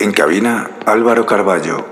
En cabina Álvaro Carballo.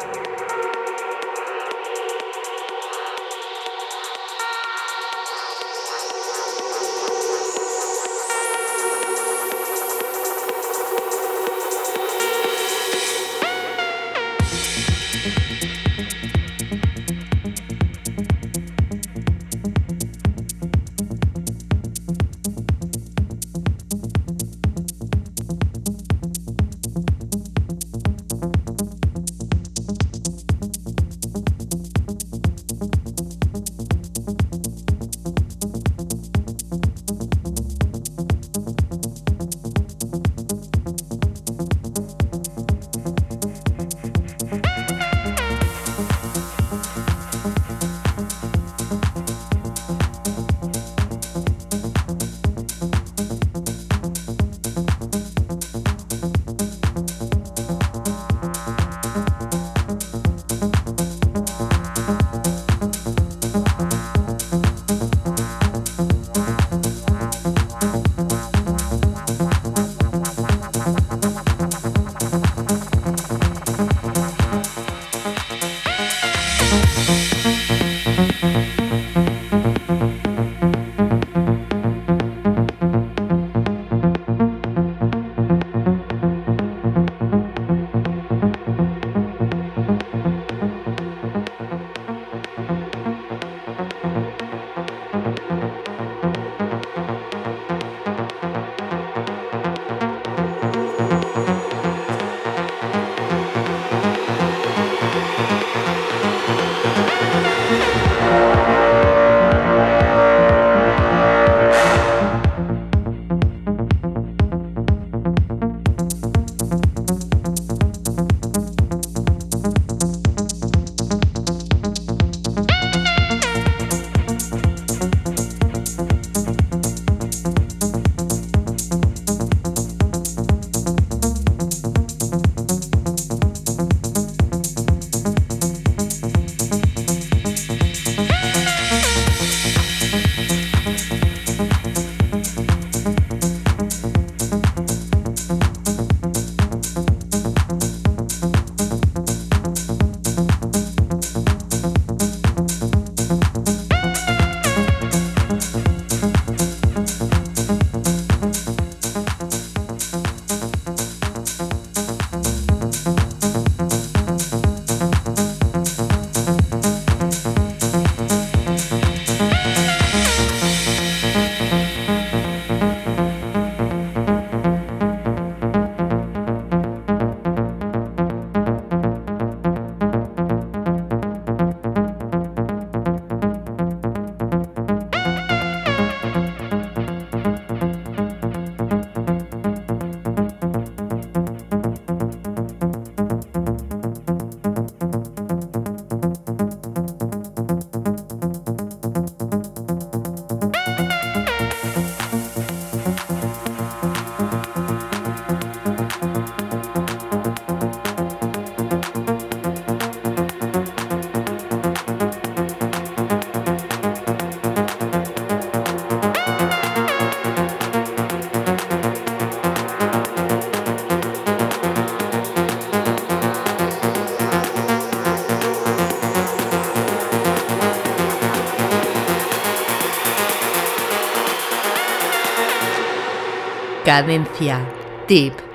Cadencia. Tip.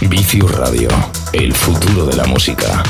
Vicio Radio, el futuro de la música.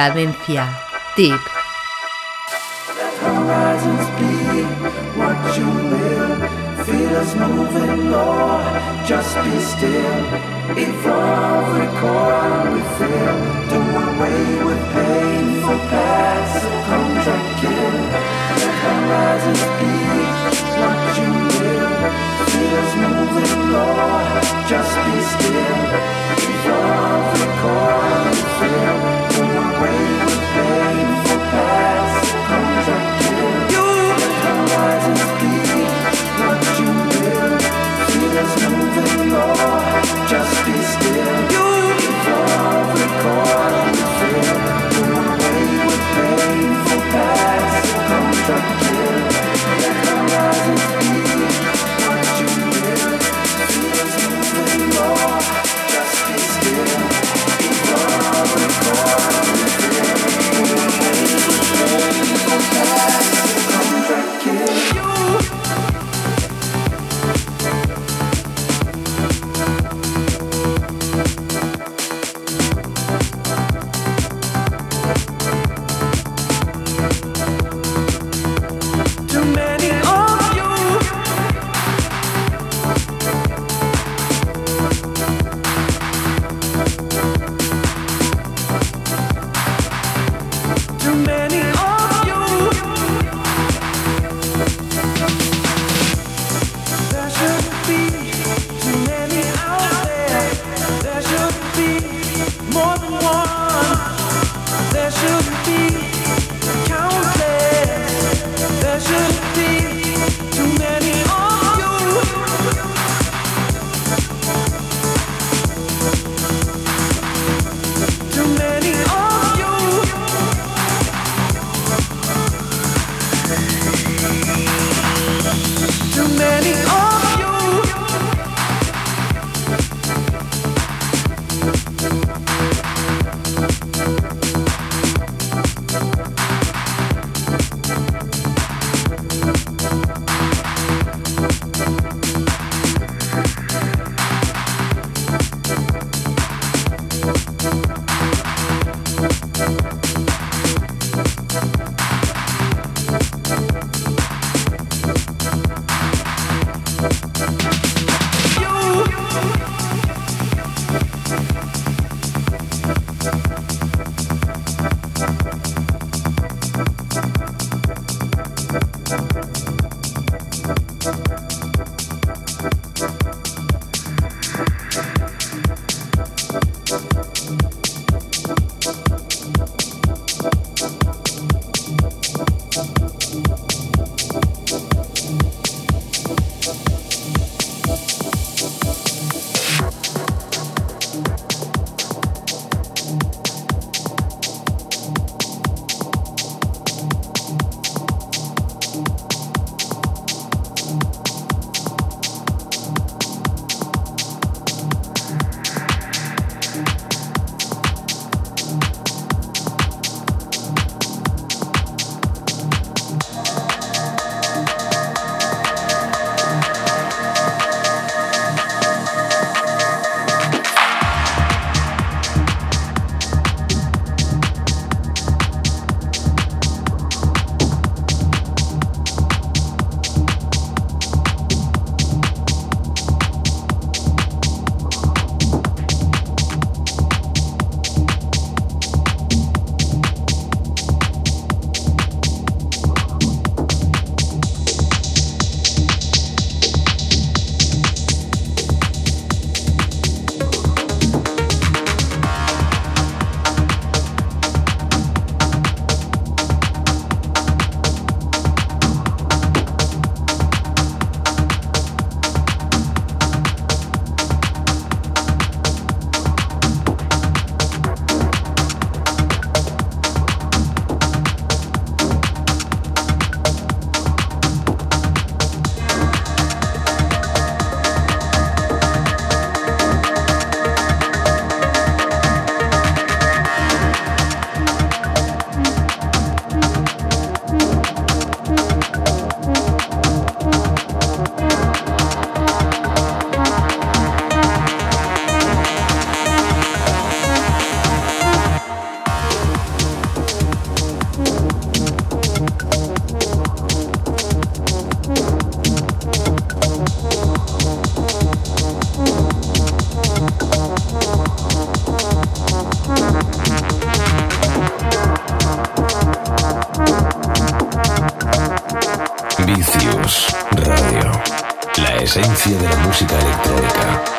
Cadencia. Tip. Africa.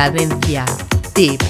Cadencia. Tip.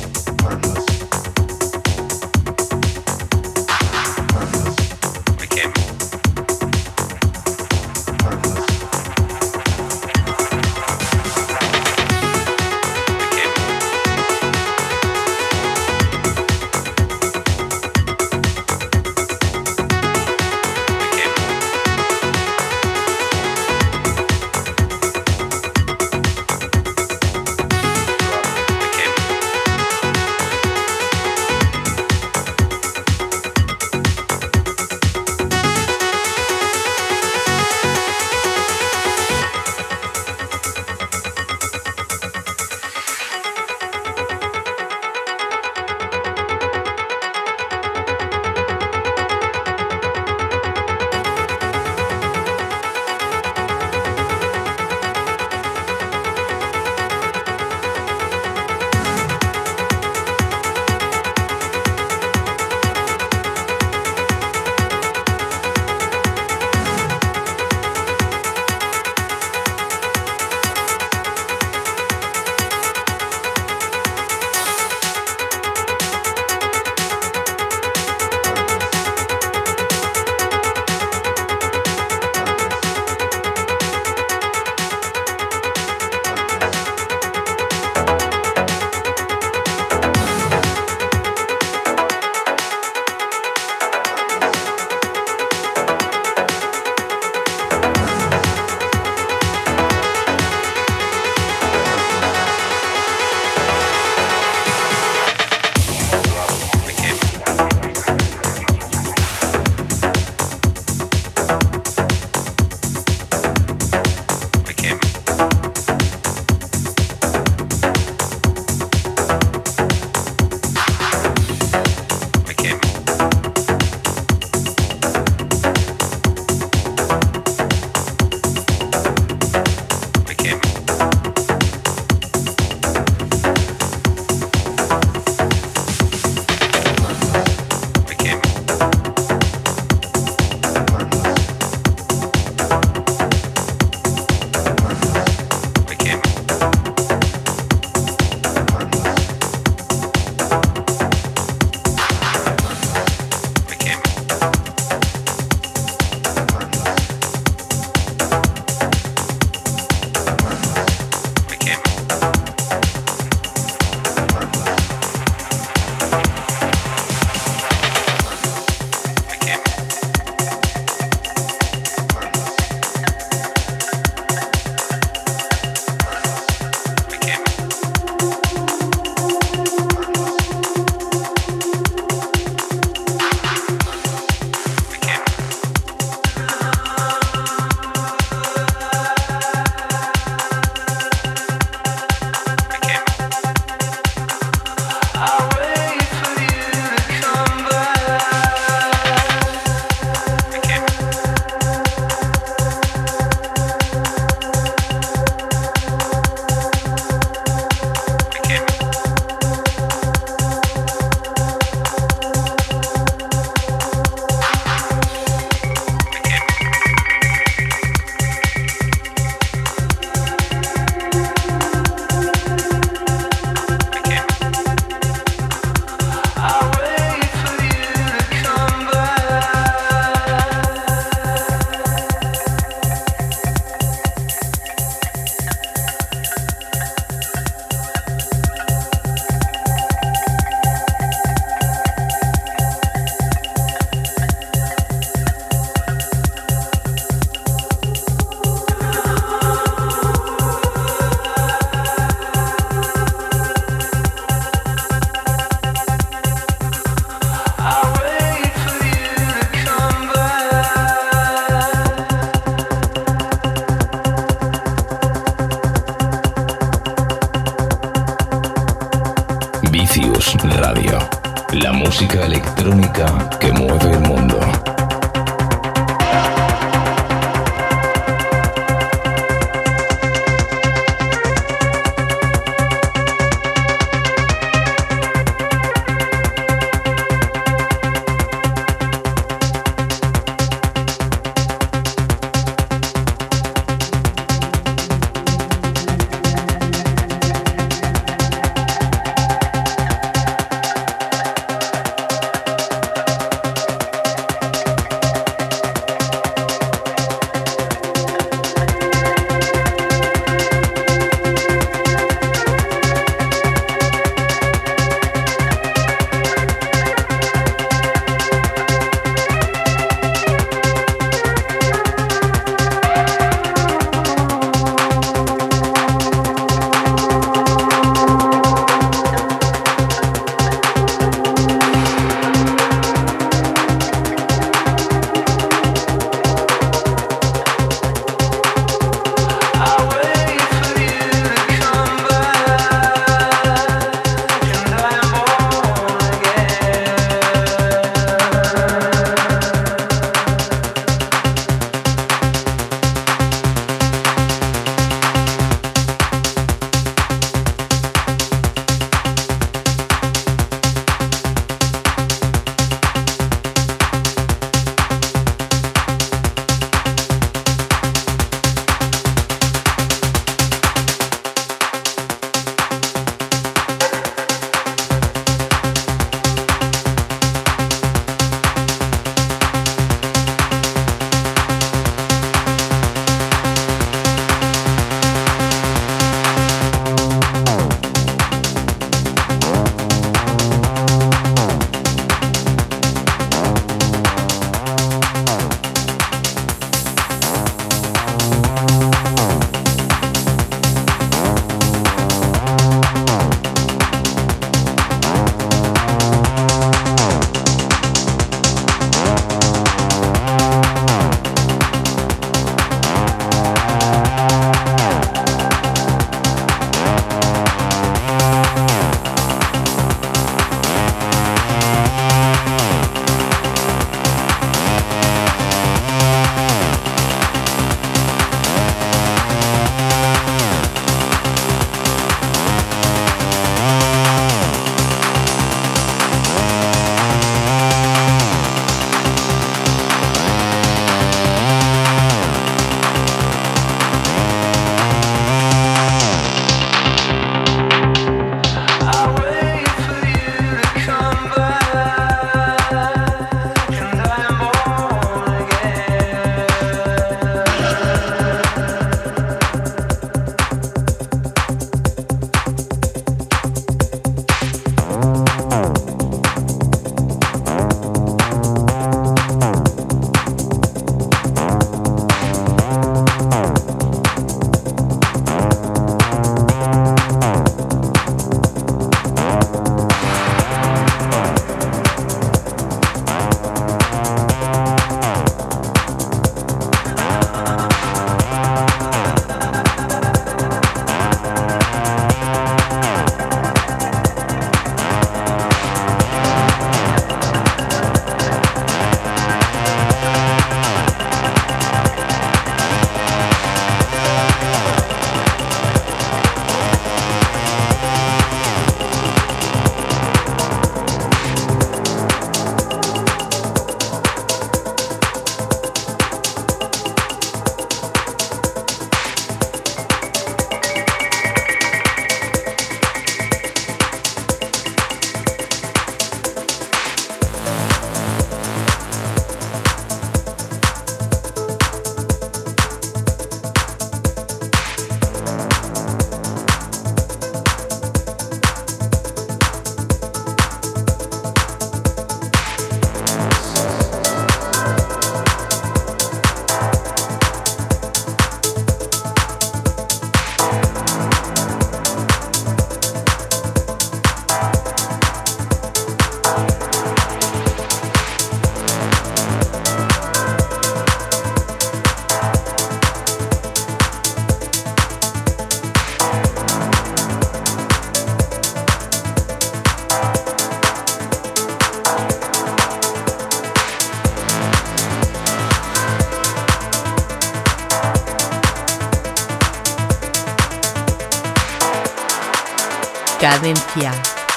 Cadencia.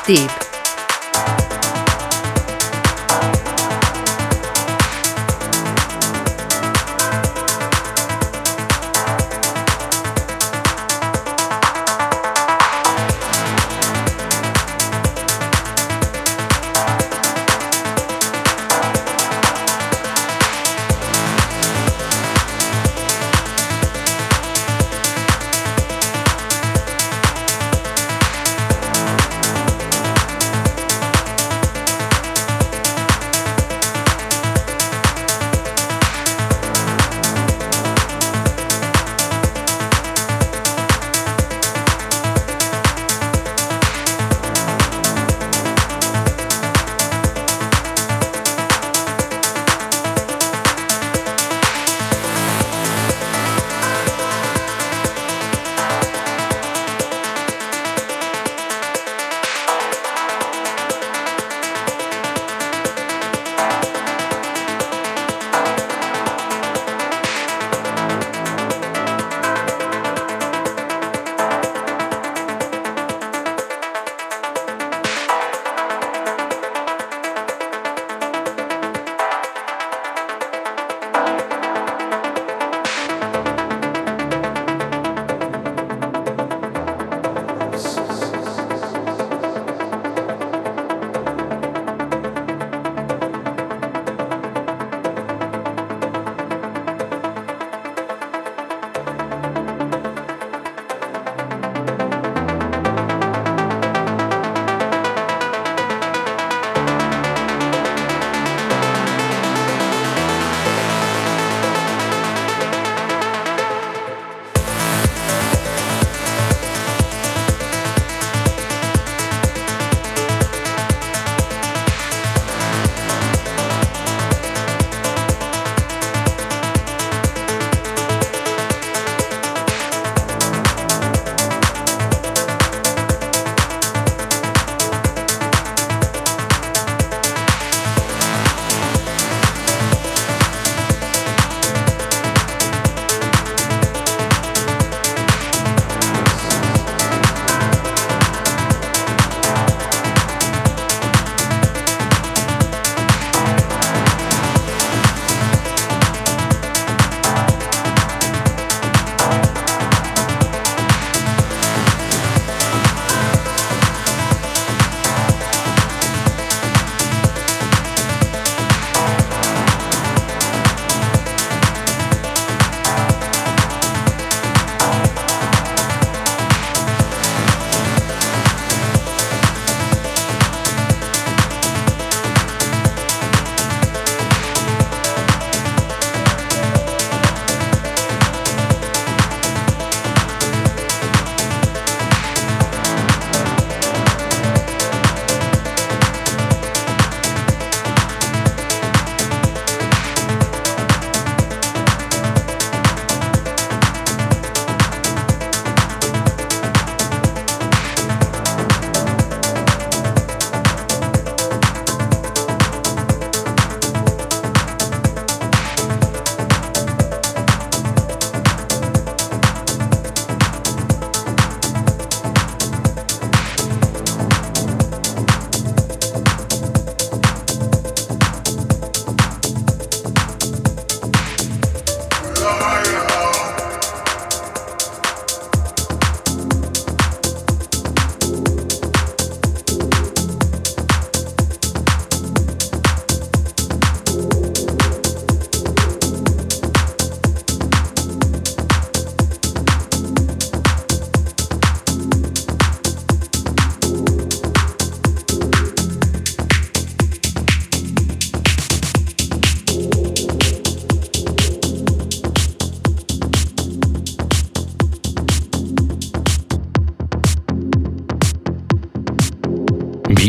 Tip.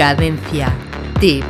Cadencia. Tip.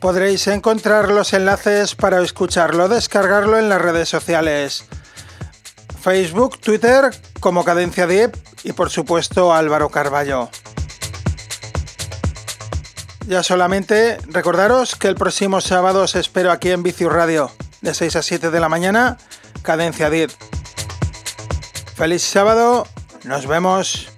podréis encontrar los enlaces para escucharlo, descargarlo en las redes sociales. Facebook, Twitter como Cadencia Deep y por supuesto Álvaro Carballo. Ya solamente recordaros que el próximo sábado os espero aquí en Vicius Radio, de 6 a 7 de la mañana, Cadencia 10. Feliz sábado, nos vemos.